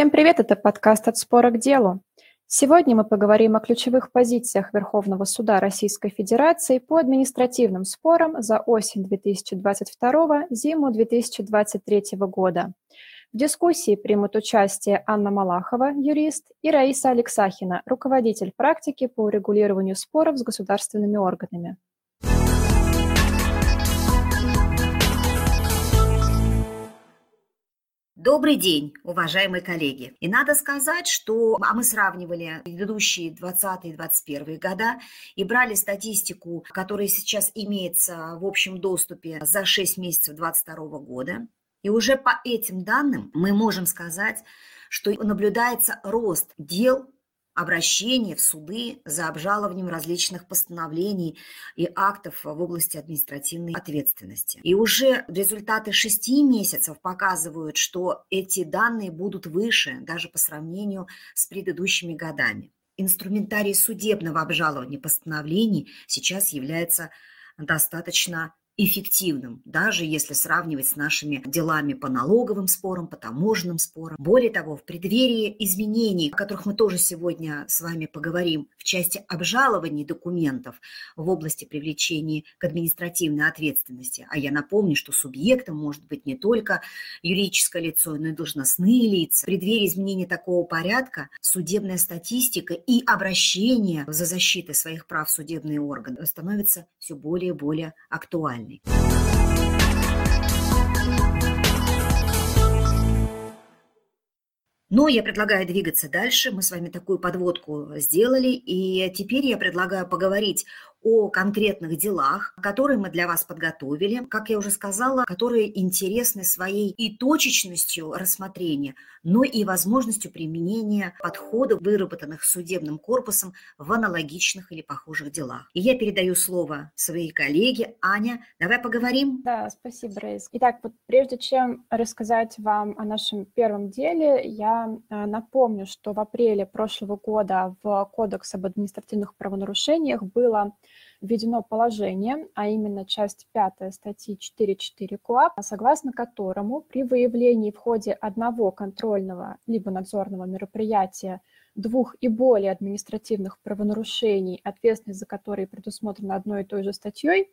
Всем привет, это подкаст «От спора к делу». Сегодня мы поговорим о ключевых позициях Верховного суда Российской Федерации по административным спорам за осень 2022-зиму 2023 года. В дискуссии примут участие Анна Малахова, юрист, и Раиса Алексахина, руководитель практики по урегулированию споров с государственными органами. Добрый день, уважаемые коллеги. И надо сказать, что а мы сравнивали предыдущие 20 и 21 года и брали статистику, которая сейчас имеется в общем доступе за 6 месяцев 22 года. И уже по этим данным мы можем сказать, что наблюдается рост дел обращения в суды за обжалованием различных постановлений и актов в области административной ответственности. И уже результаты шести месяцев показывают, что эти данные будут выше даже по сравнению с предыдущими годами. Инструментарий судебного обжалования постановлений сейчас является достаточно эффективным, даже если сравнивать с нашими делами по налоговым спорам, по таможенным спорам. Более того, в преддверии изменений, о которых мы тоже сегодня с вами поговорим, в части обжалований документов в области привлечения к административной ответственности, а я напомню, что субъектом может быть не только юридическое лицо, но и должностные лица. В преддверии изменения такого порядка судебная статистика и обращение за защитой своих прав судебные органы становится все более и более актуальной нормальный. Но я предлагаю двигаться дальше. Мы с вами такую подводку сделали. И теперь я предлагаю поговорить о конкретных делах, которые мы для вас подготовили, как я уже сказала, которые интересны своей и точечностью рассмотрения, но и возможностью применения подходов, выработанных судебным корпусом в аналогичных или похожих делах. И я передаю слово своей коллеге Аня. Давай поговорим. Да, спасибо, Рейс. Итак, вот прежде чем рассказать вам о нашем первом деле, я э, напомню, что в апреле прошлого года в Кодекс об административных правонарушениях было введено положение, а именно часть 5 статьи 4.4 КОАП, согласно которому при выявлении в ходе одного контрольного либо надзорного мероприятия двух и более административных правонарушений, ответственность за которые предусмотрена одной и той же статьей,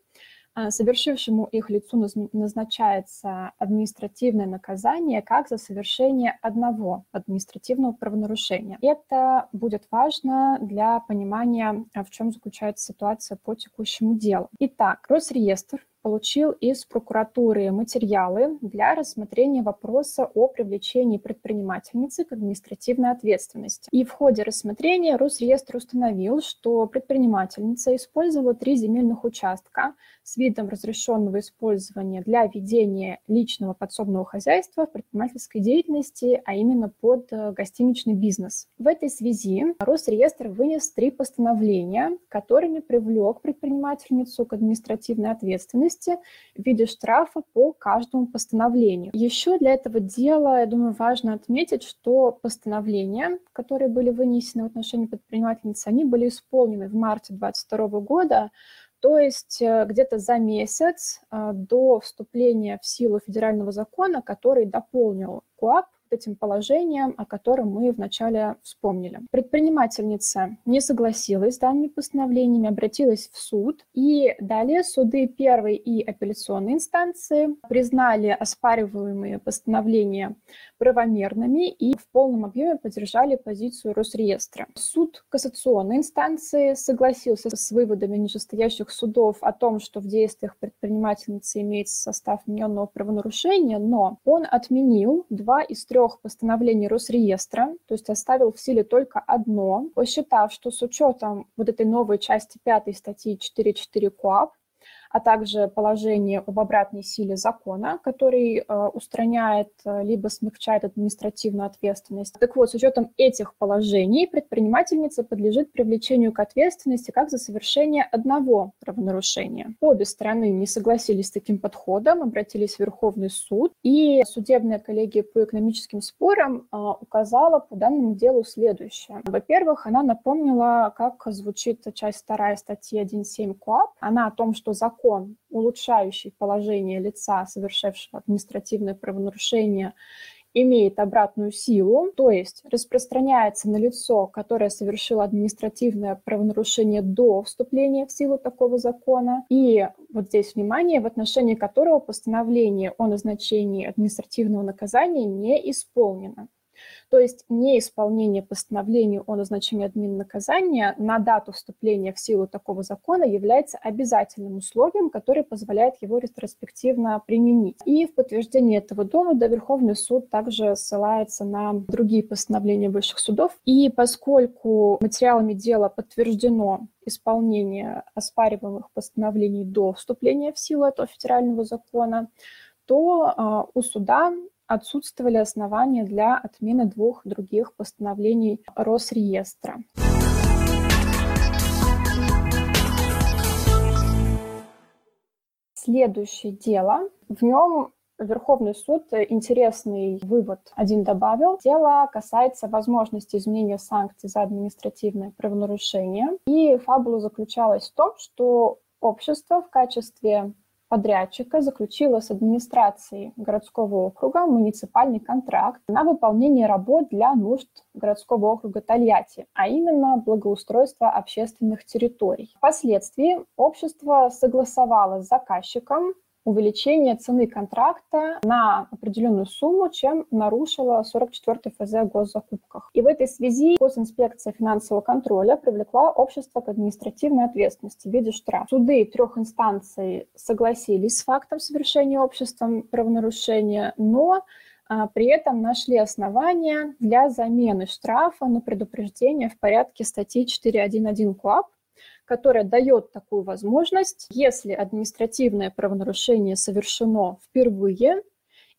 совершившему их лицу назначается административное наказание как за совершение одного административного правонарушения. Это будет важно для понимания, а, в чем заключается ситуация по текущему делу. Итак, Росреестр получил из прокуратуры материалы для рассмотрения вопроса о привлечении предпринимательницы к административной ответственности. И в ходе рассмотрения Росреестр установил, что предпринимательница использовала три земельных участка с видом разрешенного использования для ведения личного подсобного хозяйства в предпринимательской деятельности, а именно под э, гостиничный бизнес. В этой связи Росреестр вынес три постановления, которыми привлек предпринимательницу к административной ответственности в виде штрафа по каждому постановлению. Еще для этого дела, я думаю, важно отметить, что постановления, которые были вынесены в отношении предпринимательницы, они были исполнены в марте 2022 года, то есть э, где-то за месяц э, до вступления в силу федерального закона, который дополнил КУАП этим положением, о котором мы вначале вспомнили. Предпринимательница не согласилась с данными постановлениями, обратилась в суд, и далее суды первой и апелляционной инстанции признали оспариваемые постановления правомерными и в полном объеме поддержали позицию Росреестра. Суд кассационной инстанции согласился с выводами нижестоящих судов о том, что в действиях предпринимательницы имеется состав вмененного правонарушения, но он отменил два из трех трех постановлений Росреестра, то есть оставил в силе только одно, посчитав, что с учетом вот этой новой части 5 статьи 4.4 КОАП а также положение об обратной силе закона, который э, устраняет э, либо смягчает административную ответственность. Так вот, с учетом этих положений предпринимательница подлежит привлечению к ответственности как за совершение одного правонарушения. Обе стороны не согласились с таким подходом, обратились в Верховный суд, и судебная коллегия по экономическим спорам э, указала по данному делу следующее. Во-первых, она напомнила, как звучит часть 2 статьи 1.7 КОАП. Она о том, что закон закон, улучшающий положение лица, совершившего административное правонарушение, имеет обратную силу, то есть распространяется на лицо, которое совершило административное правонарушение до вступления в силу такого закона. И вот здесь внимание, в отношении которого постановление о назначении административного наказания не исполнено. То есть неисполнение постановления о назначении админ наказания на дату вступления в силу такого закона является обязательным условием, которое позволяет его ретроспективно применить. И в подтверждение этого довода Верховный суд также ссылается на другие постановления высших судов. И поскольку материалами дела подтверждено исполнение оспариваемых постановлений до вступления в силу этого федерального закона, то э, у суда отсутствовали основания для отмены двух других постановлений Росреестра. Следующее дело. В нем Верховный суд интересный вывод один добавил. Дело касается возможности изменения санкций за административное правонарушение. И фабула заключалась в том, что общество в качестве подрядчика заключила с администрацией городского округа муниципальный контракт на выполнение работ для нужд городского округа Тольятти, а именно благоустройство общественных территорий. Впоследствии общество согласовало с заказчиком увеличение цены контракта на определенную сумму, чем нарушила 44 ФЗ о госзакупках. И в этой связи госинспекция финансового контроля привлекла общество к административной ответственности в виде штрафа. Суды трех инстанций согласились с фактом совершения обществом правонарушения, но а, при этом нашли основания для замены штрафа на предупреждение в порядке статьи 4.1.1 КОАП которая дает такую возможность, если административное правонарушение совершено впервые,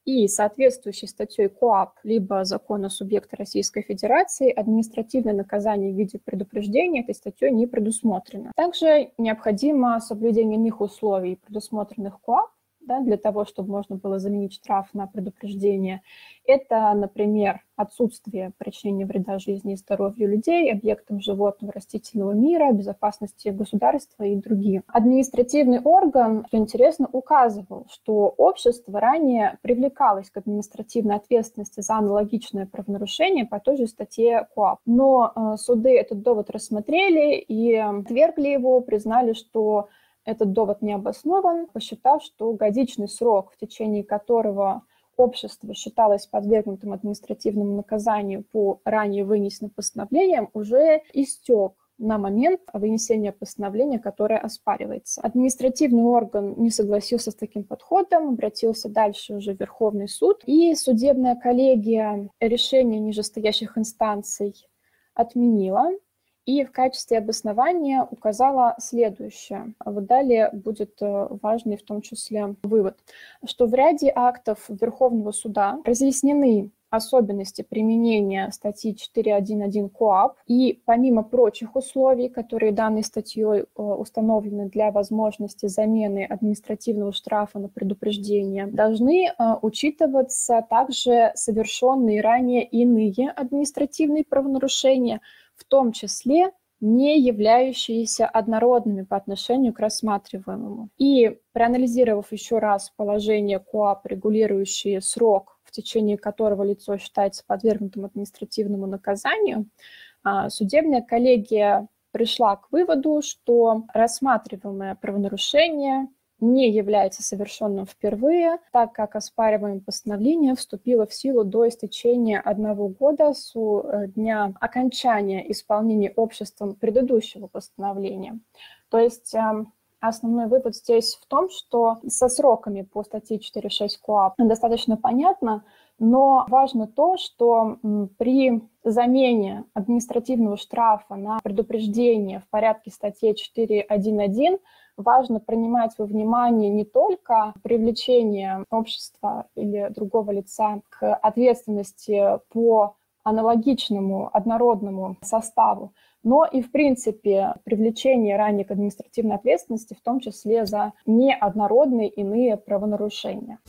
и соответствующей статьей КОАП либо закона субъекта Российской Федерации административное наказание в виде предупреждения этой статьей не предусмотрено. Также необходимо соблюдение иных условий, предусмотренных КОАП, да, для того, чтобы можно было заменить штраф на предупреждение. Это, например, отсутствие причинения вреда жизни и здоровью людей, объектам животного, растительного мира, безопасности государства и другие. Административный орган, что интересно, указывал, что общество ранее привлекалось к административной ответственности за аналогичное правонарушение по той же статье КОАП. Но э, суды этот довод рассмотрели и отвергли его, признали, что этот довод не обоснован, посчитав, что годичный срок, в течение которого общество считалось подвергнутым административному наказанию по ранее вынесенным постановлениям, уже истек на момент вынесения постановления, которое оспаривается. Административный орган не согласился с таким подходом, обратился дальше уже в Верховный суд, и судебная коллегия решения нижестоящих инстанций отменила и в качестве обоснования указала следующее. Вот далее будет э, важный в том числе вывод, что в ряде актов Верховного суда разъяснены особенности применения статьи 4.1.1 КОАП и помимо прочих условий, которые данной статьей э, установлены для возможности замены административного штрафа на предупреждение, должны э, учитываться также совершенные ранее иные административные правонарушения, в том числе не являющиеся однородными по отношению к рассматриваемому. И проанализировав еще раз положение КОАП, регулирующие срок, в течение которого лицо считается подвергнутым административному наказанию, а, судебная коллегия пришла к выводу, что рассматриваемое правонарушение не является совершенным впервые, так как оспариваемое постановление вступило в силу до истечения одного года с э, дня окончания исполнения обществом предыдущего постановления. То есть эм, Основной вывод здесь в том, что со сроками по статье 4.6 КОАП достаточно понятно, но важно то, что при замене административного штрафа на предупреждение в порядке статьи 4.1.1 важно принимать во внимание не только привлечение общества или другого лица к ответственности по аналогичному однородному составу, но и, в принципе, привлечение ранее к административной ответственности, в том числе за неоднородные иные правонарушения.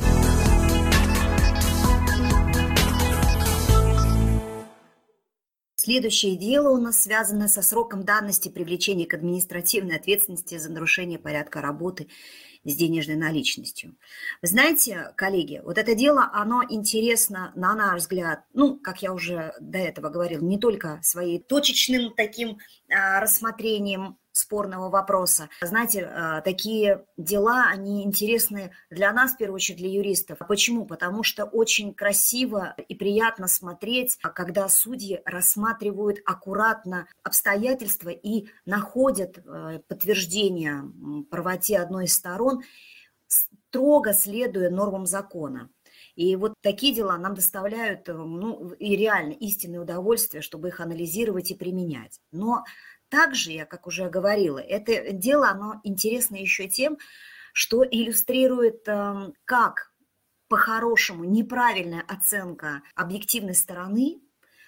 Следующее дело у нас связано со сроком давности привлечения к административной ответственности за нарушение порядка работы с денежной наличностью. Вы знаете, коллеги, вот это дело, оно интересно, на наш взгляд, ну, как я уже до этого говорила, не только своей точечным таким а, рассмотрением спорного вопроса. Знаете, а, такие дела, они интересны для нас, в первую очередь, для юристов. Почему? Потому что очень красиво и приятно смотреть, когда судьи рассматривают аккуратно обстоятельства и находят э, подтверждение правоте одной из сторон, строго следуя нормам закона. И вот такие дела нам доставляют э, ну, и реально истинное удовольствие, чтобы их анализировать и применять. Но также, я как уже говорила, это дело, оно интересно еще тем, что иллюстрирует, эм, как по-хорошему неправильная оценка объективной стороны,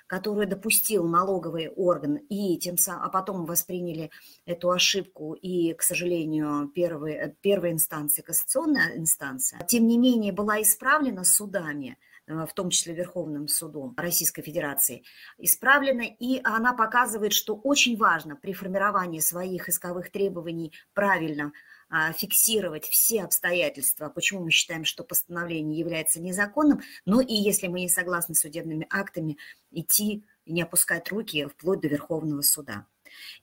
которую допустил налоговый орган, и тем самым, а потом восприняли эту ошибку и, к сожалению, первой, э, первой инстанции, кассационная инстанция, тем не менее была исправлена судами – в том числе Верховным судом Российской Федерации, исправлена, и она показывает, что очень важно при формировании своих исковых требований правильно а, фиксировать все обстоятельства, почему мы считаем, что постановление является незаконным, но и если мы не согласны с судебными актами, идти не опускать руки вплоть до Верховного суда.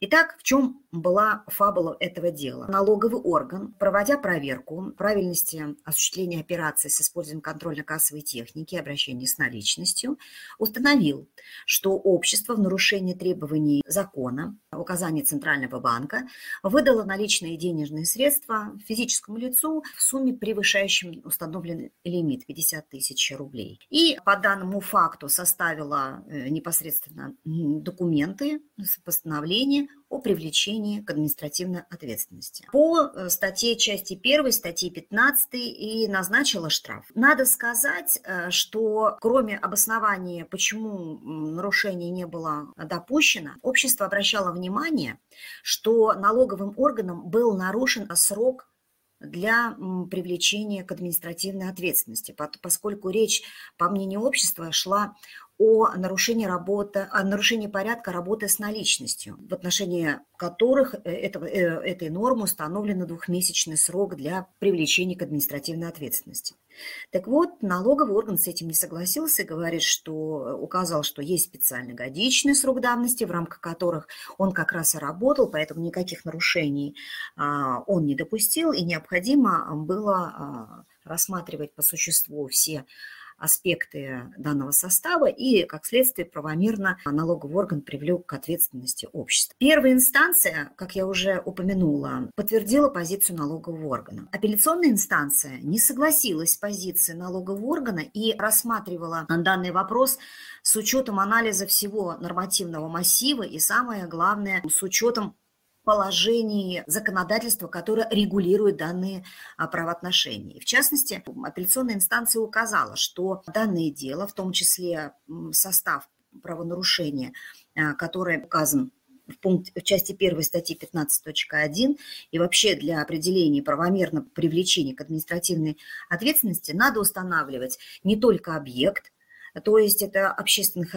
Итак, в чем была фабула этого дела? Налоговый орган, проводя проверку правильности осуществления операций с использованием контрольно-кассовой техники и обращения с наличностью, установил, что общество в нарушении требований закона, указаний Центрального банка, выдало наличные денежные средства физическому лицу в сумме, превышающей установленный лимит 50 тысяч рублей. И по данному факту составила э, непосредственно документы, постановление о привлечении к административной ответственности. По э, статье части 1, статьи 15 и назначила штраф. Надо сказать, э, что кроме обоснования, почему нарушение не было допущено, общество обращало внимание, что налоговым органом был нарушен срок для привлечения к административной ответственности, поскольку речь, по мнению общества, шла о нарушении, работы, о нарушении порядка работы с наличностью, в отношении которых э, этого, э, этой нормы установлен двухмесячный срок для привлечения к административной ответственности. Так вот, налоговый орган с этим не согласился и говорит, что указал, что есть специальный годичный срок давности, в рамках которых он как раз и работал, поэтому никаких нарушений а, он не допустил, и необходимо было а, рассматривать по существу все аспекты данного состава и, как следствие, правомерно налоговый орган привлек к ответственности общества. Первая инстанция, как я уже упомянула, подтвердила позицию налогового органа. Апелляционная инстанция не согласилась с позицией налогового органа и рассматривала данный вопрос с учетом анализа всего нормативного массива и, самое главное, с учетом положений законодательства, которое регулирует данные а, правоотношения. В частности, апелляционная инстанция указала, что данное дело, в том числе состав правонарушения, а, который указан в, пункт, в части 1 статьи 15.1 и вообще для определения правомерного привлечения к административной ответственности надо устанавливать не только объект, то есть это общественных,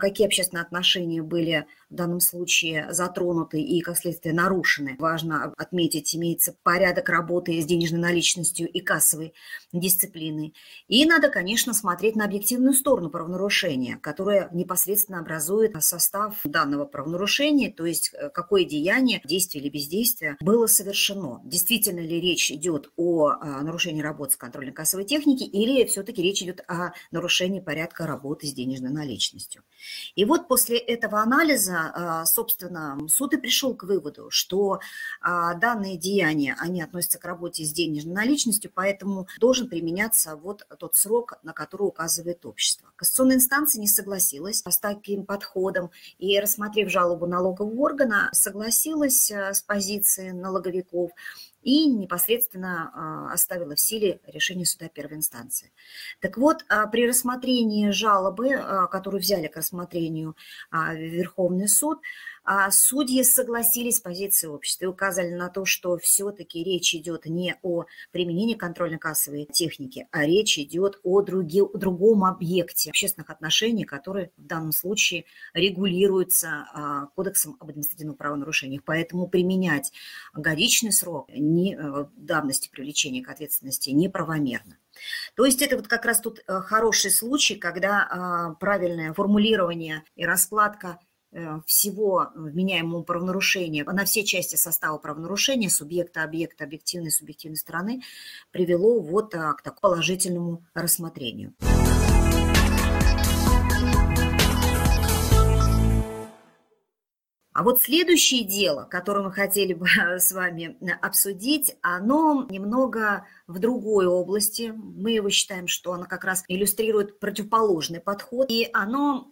какие общественные отношения были в данном случае затронуты и, как следствие, нарушены. Важно отметить, имеется порядок работы с денежной наличностью и кассовой дисциплиной. И надо, конечно, смотреть на объективную сторону правонарушения, которое непосредственно образует состав данного правонарушения, то есть э, какое деяние, действие или бездействие было совершено. Действительно ли речь идет о а, нарушении работы с контрольно-кассовой техники или все-таки речь идет о нарушении порядка работы с денежной наличностью. И вот после этого анализа а, собственно, суд и пришел к выводу, что а, данные деяния, они относятся к работе с денежной наличностью, поэтому должен применяться вот тот срок, на который указывает общество. Кассационная инстанция не согласилась с таким подходом и, рассмотрев жалобу налогового органа, согласилась а, с позицией налоговиков и непосредственно а, оставила в силе решение суда первой инстанции. Так вот, а, при рассмотрении жалобы, а, которую взяли к рассмотрению Верховный суд, а судьи согласились с позицией общества и указали на то, что все-таки речь идет не о применении контрольно-кассовой техники, а речь идет о други, другом объекте общественных отношений, который в данном случае регулируется а, Кодексом об административных правонарушениях. Поэтому применять годичный срок не, э, давности привлечения к ответственности неправомерно. То есть это вот как раз тут э, хороший случай, когда а, правильное формулирование и раскладка всего вменяемого правонарушения на все части состава правонарушения, субъекта, объекта, объективной, субъективной стороны, привело вот э, к такому положительному рассмотрению. А вот следующее дело, которое мы хотели бы с вами обсудить, оно немного в другой области. Мы его считаем, что оно как раз иллюстрирует противоположный подход, и оно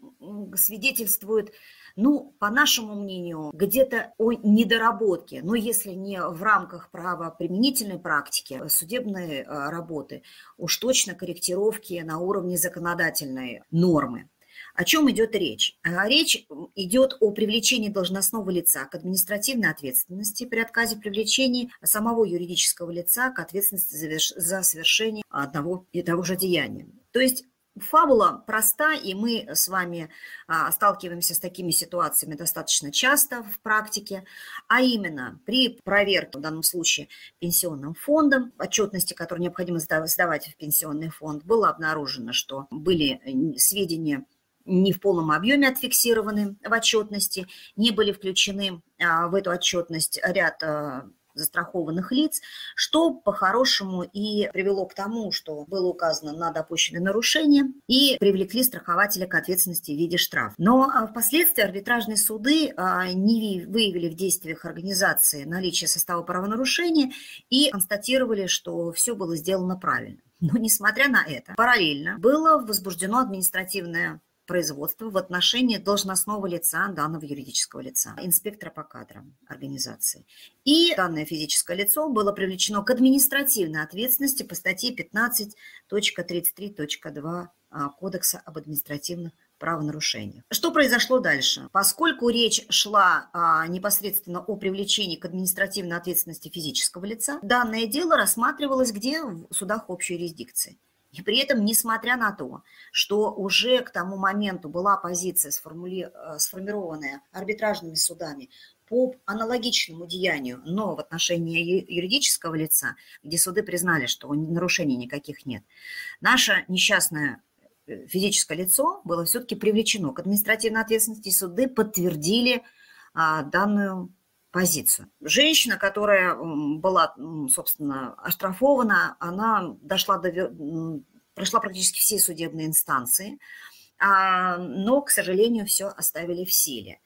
свидетельствует ну, по нашему мнению, где-то о недоработке, но если не в рамках правоприменительной практики, э, судебной э, работы, уж точно корректировки на уровне законодательной нормы. О чем идет речь? А речь идет о привлечении должностного лица к административной ответственности при отказе привлечения самого юридического лица к ответственности за совершение одного и того же деяния. То есть Фабула проста, и мы с вами а, сталкиваемся с такими ситуациями достаточно часто в практике, а именно при проверке, в данном случае пенсионным фондом, отчетности, которые необходимо сдавать в пенсионный фонд, было обнаружено, что были сведения не в полном объеме отфиксированы в отчетности, не были включены а, в эту отчетность ряд а, застрахованных лиц, что по-хорошему и привело к тому, что было указано на допущенные нарушения и привлекли страхователя к ответственности в виде штрафа. Но а, впоследствии арбитражные суды а, не выявили в действиях организации наличие состава правонарушения и констатировали, что все было сделано правильно. Но несмотря на это, параллельно было возбуждено административное производства в отношении должностного лица данного юридического лица, инспектора по кадрам организации. И данное физическое лицо было привлечено к административной ответственности по статье 15.33.2 а, Кодекса об административных правонарушениях. Что произошло дальше? Поскольку речь шла а, непосредственно о привлечении к административной ответственности физического лица, данное дело рассматривалось где? В судах общей юрисдикции. И при этом, несмотря на то, что уже к тому моменту была позиция сформули... Э, сформированная арбитражными судами по аналогичному деянию, но в отношении юридического лица, где суды признали, что нарушений никаких нет, наше несчастное э, физическое лицо было все-таки привлечено к административной ответственности, суды подтвердили а, данную позицию. Женщина, которая была, собственно, оштрафована, она дошла до, прошла практически все судебные инстанции, а, но, к сожалению, все оставили в силе.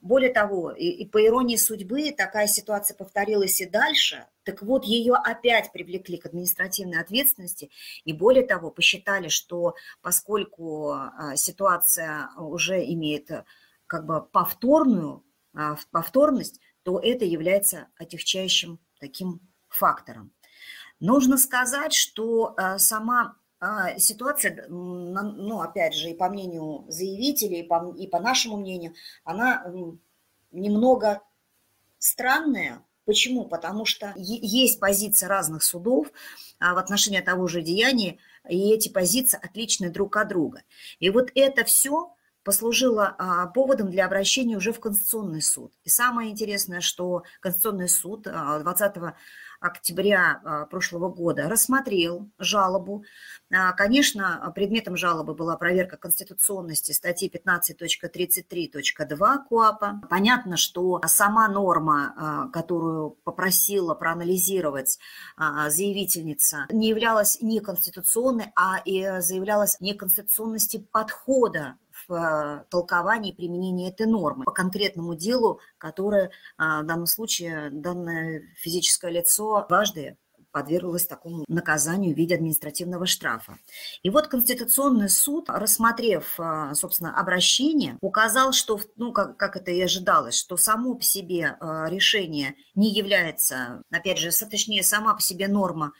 Более того, и, и по иронии судьбы такая ситуация повторилась и дальше. Так вот, ее опять привлекли к административной ответственности. И более того, посчитали, что поскольку а, ситуация уже имеет как бы повторную, а, повторность, то это является отягчающим таким фактором. Нужно сказать, что э, сама а, ситуация, ну, опять же, и по мнению заявителей, и по, и по нашему мнению, она немного странная. Почему? Потому что есть позиции разных судов а, в отношении того же деяния, и эти позиции отличны друг от друга. И вот это все послужило а, поводом для обращения уже в Конституционный суд. И самое интересное, что Конституционный суд 20 а, октября а, прошлого года рассмотрел жалобу. Конечно, предметом жалобы была проверка конституционности статьи 15.33.2 КОАПа. Понятно, что сама норма, которую попросила проанализировать заявительница, не являлась неконституционной, а и заявлялась неконституционности подхода э, толковании применения этой нормы по конкретному делу, которое а, в данном случае данное физическое лицо дважды подверглась такому наказанию в виде административного штрафа. И вот Конституционный суд, рассмотрев, а, собственно, обращение, указал, что, ну, как, как это и ожидалось, что само по себе решение не является, опять же, точнее, сама по себе норма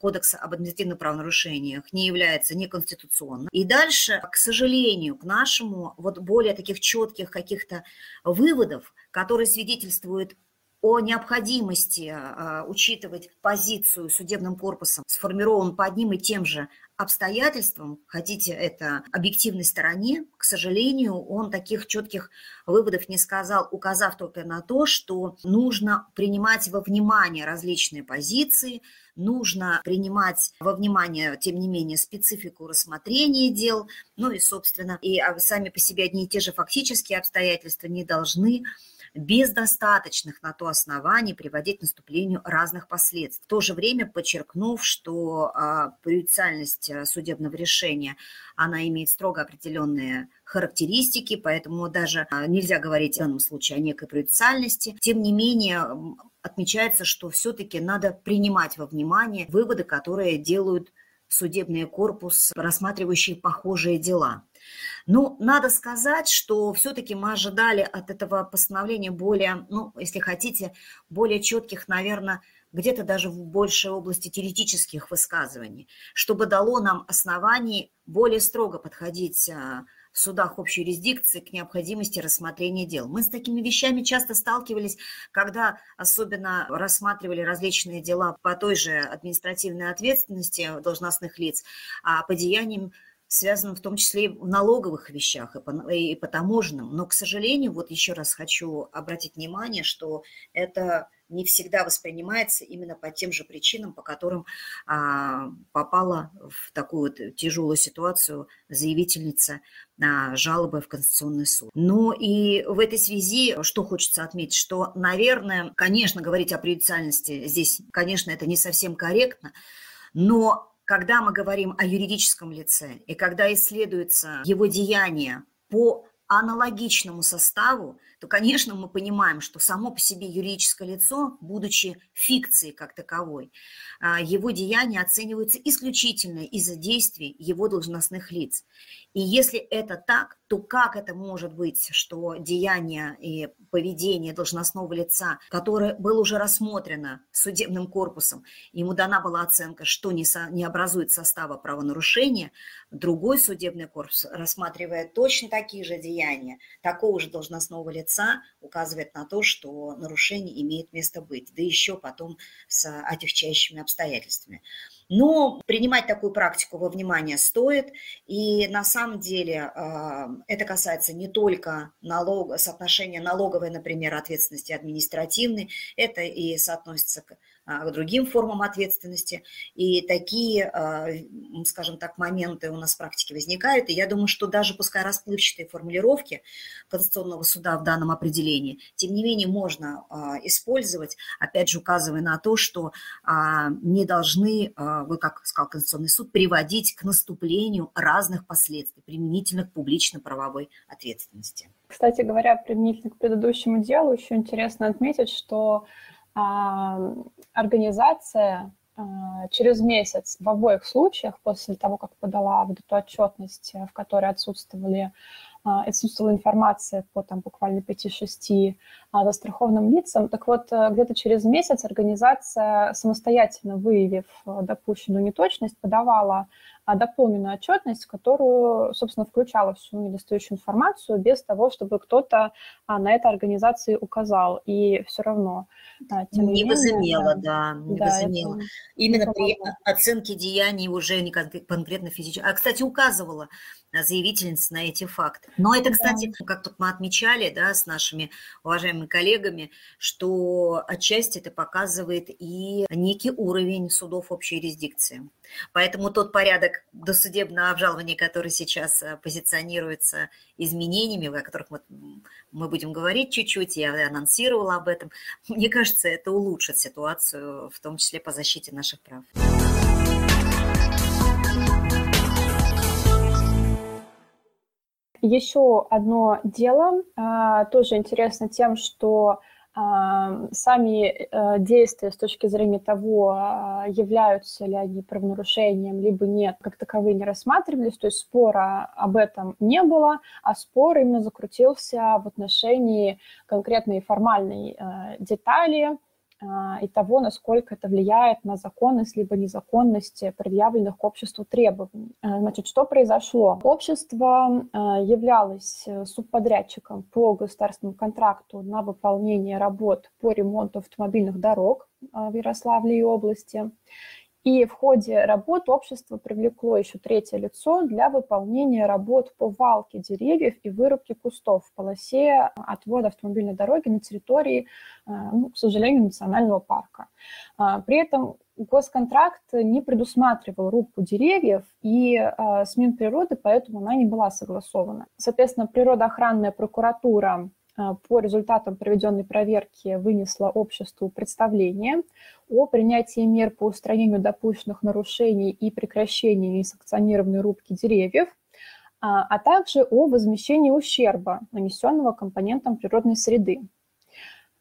Кодекса об административных правонарушениях не является неконституционным. И дальше, к сожалению, к нашему вот более таких четких каких-то выводов, которые свидетельствуют о необходимости э, учитывать позицию судебным корпусом, сформирован по одним и тем же обстоятельствам, хотите это объективной стороне, к сожалению, он таких четких выводов не сказал, указав только на то, что нужно принимать во внимание различные позиции, нужно принимать во внимание, тем не менее, специфику рассмотрения дел, ну и, собственно, и а, сами по себе одни и те же фактические обстоятельства не должны без достаточных на то оснований приводить к наступлению разных последствий. В то же время подчеркнув, что а, приоритетность а, судебного решения, она имеет строго определенные характеристики, поэтому даже а, нельзя говорить в данном случае о некой приоритетности. Тем не менее, отмечается, что все-таки надо принимать во внимание выводы, которые делают судебный корпус, рассматривающий похожие дела. Ну, надо сказать, что все-таки мы ожидали от этого постановления более, ну, если хотите, более четких, наверное, где-то даже в большей области теоретических высказываний, чтобы дало нам оснований более строго подходить а, в судах общей юрисдикции к необходимости рассмотрения дел. Мы с такими вещами часто сталкивались, когда особенно рассматривали различные дела по той же административной ответственности должностных лиц, а по деяниям связано в том числе и в налоговых вещах, и по, и по таможенным. Но, к сожалению, вот еще раз хочу обратить внимание, что это не всегда воспринимается именно по тем же причинам, по которым а, попала в такую вот тяжелую ситуацию заявительница на жалобы в Конституционный суд. Ну и в этой связи, что хочется отметить, что, наверное, конечно, говорить о приоритетности здесь, конечно, это не совсем корректно, но когда мы говорим о юридическом лице и когда исследуется его деяние по аналогичному составу, то, конечно, мы понимаем, что само по себе юридическое лицо, будучи фикцией как таковой, а, его деяния оцениваются исключительно из-за действий его должностных лиц. И если это так, то как это может быть, что деяние и поведение должностного лица, которое было уже рассмотрено судебным корпусом, ему дана была оценка, что не, со, не образует состава правонарушения, другой судебный корпус, рассматривая точно такие же деяния такого же должностного лица, указывает на то, что нарушение имеет место быть, да еще потом с отягчающими обстоятельствами. Но принимать такую практику во внимание стоит. И на самом деле а, это касается не только налог, соотношения налоговой, например, ответственности административной, это и соотносится к к другим формам ответственности. И такие, а, скажем так, моменты у нас в практике возникают. И я думаю, что даже пускай расплывчатые формулировки Конституционного суда в данном определении, тем не менее можно а, использовать, опять же, указывая на то, что не должны, вы, как сказал Конституционный суд, приводить к наступлению разных последствий применительно к публично-правовой ответственности. Кстати говоря, применительно к предыдущему делу, еще интересно отметить, что организация а, через месяц в обоих случаях, после того, как подала вот эту отчетность, в которой отсутствовали а, отсутствовала информация по там буквально 5-6 а, застрахованным лицам. Так вот, э, где-то через месяц организация, самостоятельно выявив э, допущенную неточность, подавала дополненную отчетность, которую, собственно, включала всю недостающую информацию без того, чтобы кто-то на это организации указал. И все равно... Тем не, не возымела, да, не да, возымела. Именно при оценке деяний уже не конкретно физически. А, кстати, указывала заявительница на эти факты. Но это, кстати, да. как тут мы отмечали, да, с нашими уважаемыми коллегами, что отчасти это показывает и некий уровень судов общей юрисдикции. Поэтому тот порядок досудебного обжалования, который сейчас э, позиционируется изменениями, о которых мы, мы будем говорить чуть-чуть, я анонсировала об этом, мне кажется, это улучшит ситуацию, в том числе по защите наших прав. Еще одно дело, а, тоже интересно тем, что а, сами э, действия с точки зрения того, а, являются ли они правонарушением, либо нет, как таковые не рассматривались, то есть спора об этом не было, а спор именно закрутился в отношении конкретной формальной э, детали, и того, насколько это влияет на законность либо незаконность предъявленных к обществу требований. А, значит, что произошло? Общество а, являлось субподрядчиком по государственному контракту на выполнение работ по ремонту автомобильных дорог в Ярославле и области. И в ходе работ общество привлекло еще третье лицо для выполнения работ по валке деревьев и вырубке кустов в полосе отвода автомобильной дороги на территории, э, ну, к сожалению, национального парка. А, при этом госконтракт не предусматривал рубку деревьев, и э, с Минприроды поэтому она не была согласована. Соответственно, природоохранная прокуратура по результатам проведенной проверки вынесла обществу представление о принятии мер по устранению допущенных нарушений и прекращении несанкционированной рубки деревьев, а, а также о возмещении ущерба, нанесенного компонентам природной среды.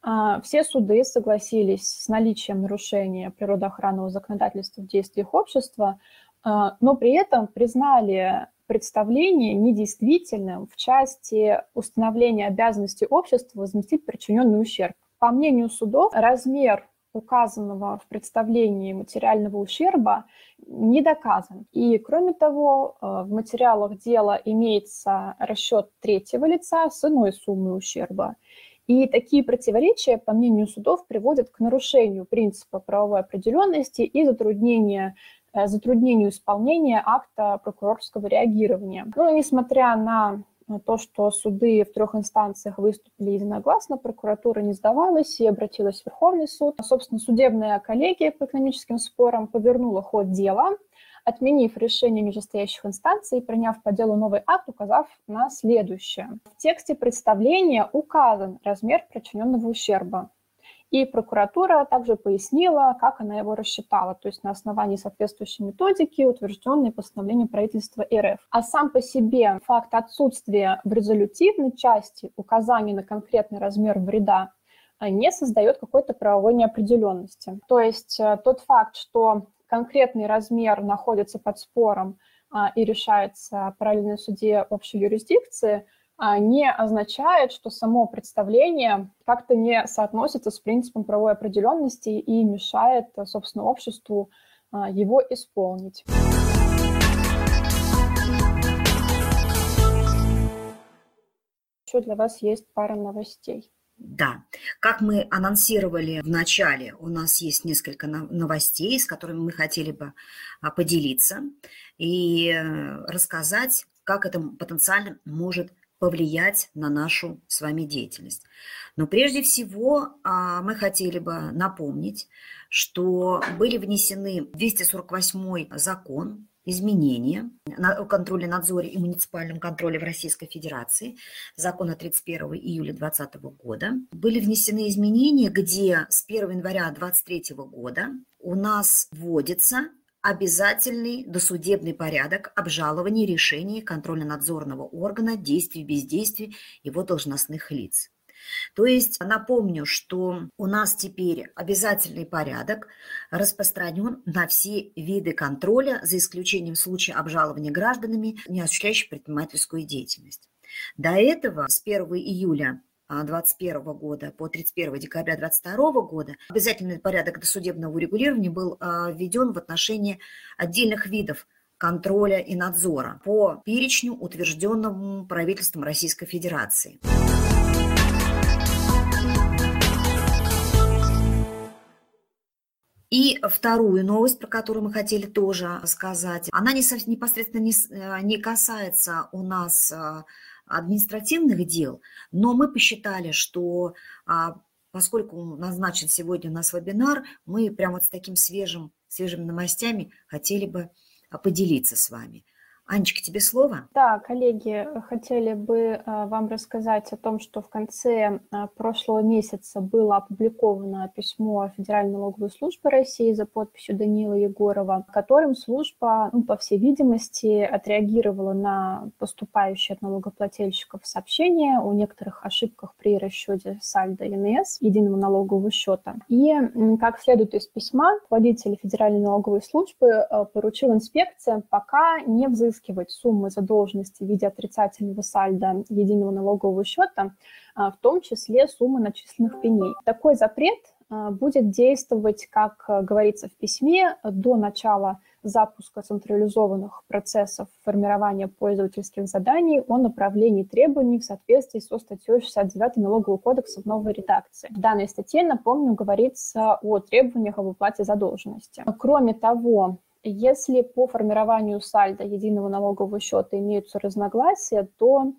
А, все суды согласились с наличием нарушения природоохранного законодательства в действиях общества, но при этом признали представление недействительным в части установления обязанности общества возместить причиненный ущерб. По мнению судов, размер указанного в представлении материального ущерба не доказан. И, кроме того, э, в материалах дела имеется расчет третьего лица с иной суммой ущерба. И такие противоречия, по мнению судов, приводят к нарушению принципа правовой определенности и затруднения затруднению исполнения акта прокурорского реагирования. Ну, несмотря на то, что суды в трех инстанциях выступили единогласно, прокуратура не сдавалась и обратилась в Верховный суд. Собственно, судебная коллегия по экономическим спорам повернула ход дела, отменив решение нижестоящих инстанций и приняв по делу новый акт, указав на следующее. В тексте представления указан размер причиненного ущерба. И прокуратура также пояснила, как она его рассчитала, то есть на основании соответствующей методики, утвержденной постановлением правительства РФ. А сам по себе факт отсутствия в резолютивной части указания на конкретный размер вреда а, не создает какой-то правовой неопределенности. То есть э, тот факт, что конкретный размер находится под спором а, и решается параллельно суде общей юрисдикции – не означает, что само представление как-то не соотносится с принципом правовой определенности и мешает, собственно, обществу а, его исполнить. Еще для вас есть пара новостей. Да, как мы анонсировали в начале, у нас есть несколько новостей, с которыми мы хотели бы а, поделиться и э, рассказать, как это потенциально может повлиять на нашу с вами деятельность. Но прежде всего а, мы хотели бы напомнить, что были внесены 248 закон изменения о контроле, надзоре и муниципальном контроле в Российской Федерации, закона 31 июля 2020 года. Были внесены изменения, где с 1 января 2023 года у нас вводится обязательный досудебный порядок обжалования решений контрольно-надзорного органа действий бездействий его должностных лиц. То есть напомню, что у нас теперь обязательный порядок распространен на все виды контроля, за исключением случая обжалования гражданами, не осуществляющих предпринимательскую деятельность. До этого с 1 июля 2021 года по 31 декабря 2022 года обязательный порядок досудебного урегулирования был а, введен в отношении отдельных видов контроля и надзора по перечню, утвержденному правительством Российской Федерации. И вторую новость, про которую мы хотели тоже сказать, она непосредственно не, э, не касается у нас а, административных дел, но мы посчитали, что а, поскольку назначен сегодня у нас вебинар, мы прямо вот с таким свежим, свежими новостями хотели бы а, поделиться с вами. Анечка, тебе слово? Да, коллеги, хотели бы э, вам рассказать о том, что в конце э, прошлого месяца было опубликовано письмо Федеральной налоговой службы России за подписью Данила Егорова, которым служба, ну, по всей видимости, отреагировала на поступающие от налогоплательщиков сообщения о некоторых ошибках при расчете сальдо ИНС, единого налогового счета. И, как следует из письма, водитель Федеральной налоговой службы э, поручил инспекциям пока не взыскивать взыскивать суммы задолженности в виде отрицательного сальда единого налогового счета, а, в том числе суммы начисленных пеней. Такой запрет будет действовать, как говорится в письме, до начала запуска централизованных процессов формирования пользовательских заданий о направлении требований в соответствии со статьей 69 Налогового кодекса в новой редакции. В данной статье, напомню, говорится о требованиях об уплате задолженности. Кроме того, если по формированию сальда единого налогового счета имеются разногласия, то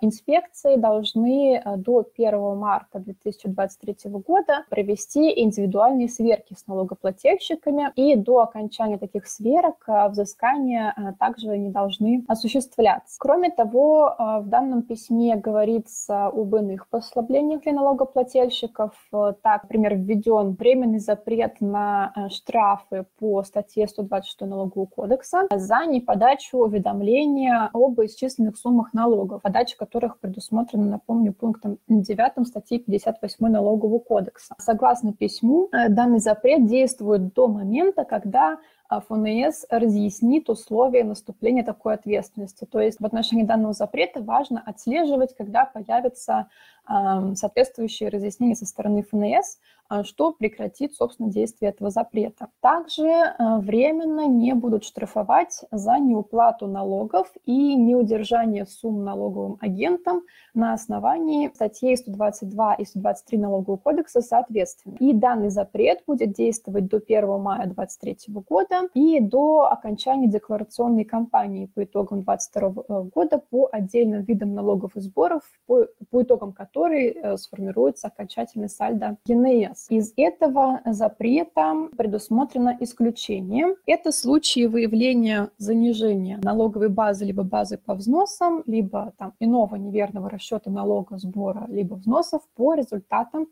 инспекции должны а, до 1 марта 2023 года провести индивидуальные сверки с налогоплательщиками, и до окончания таких сверок а, взыскания также не должны осуществляться. Кроме того, в данном письме говорится об иных послаблениях для налогоплательщиков. Так, например, введен временный запрет на штрафы по статье 126 Налогового кодекса за неподачу уведомления об исчисленных суммах налогов. Подача задачи которых предусмотрены, напомню, пунктом 9 статьи 58 Налогового кодекса. Согласно письму, э, данный запрет действует до момента, когда а ФНС разъяснит условия наступления такой ответственности. То есть в отношении данного запрета важно отслеживать, когда появятся соответствующие разъяснения со стороны ФНС, а, что прекратит, собственно, действие этого запрета. Также а, временно не будут штрафовать за неуплату налогов и неудержание сумм налоговым агентом на основании статей 122 и 123 Налогового кодекса соответственно. И данный запрет будет действовать до 1 мая 2023 года и до окончания декларационной кампании по итогам 2022 э, года по отдельным видам налогов и сборов, по, по итогам которой э, сформируется окончательный сальдо ЕНС. Из этого запрета предусмотрено исключение. Это случаи выявления занижения налоговой базы либо базы по взносам, либо там иного неверного расчета налога, сбора, либо взносов по результатам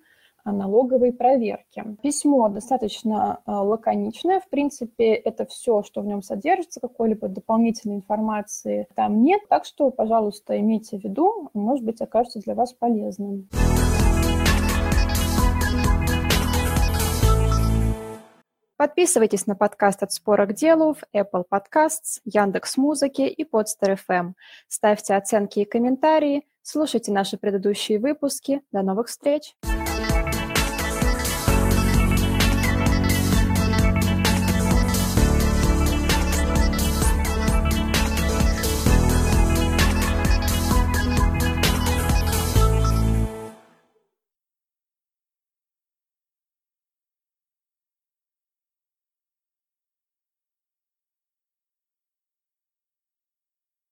налоговой проверки. Письмо достаточно э, лаконичное, в принципе, это все, что в нем содержится, какой-либо дополнительной информации там нет, так что, пожалуйста, имейте в виду, может быть, окажется для вас полезным. Подписывайтесь на подкаст «От спора к делу» в Apple Podcasts, Яндекс Музыки и Podster FM. Ставьте оценки и комментарии, слушайте наши предыдущие выпуски. До новых встреч!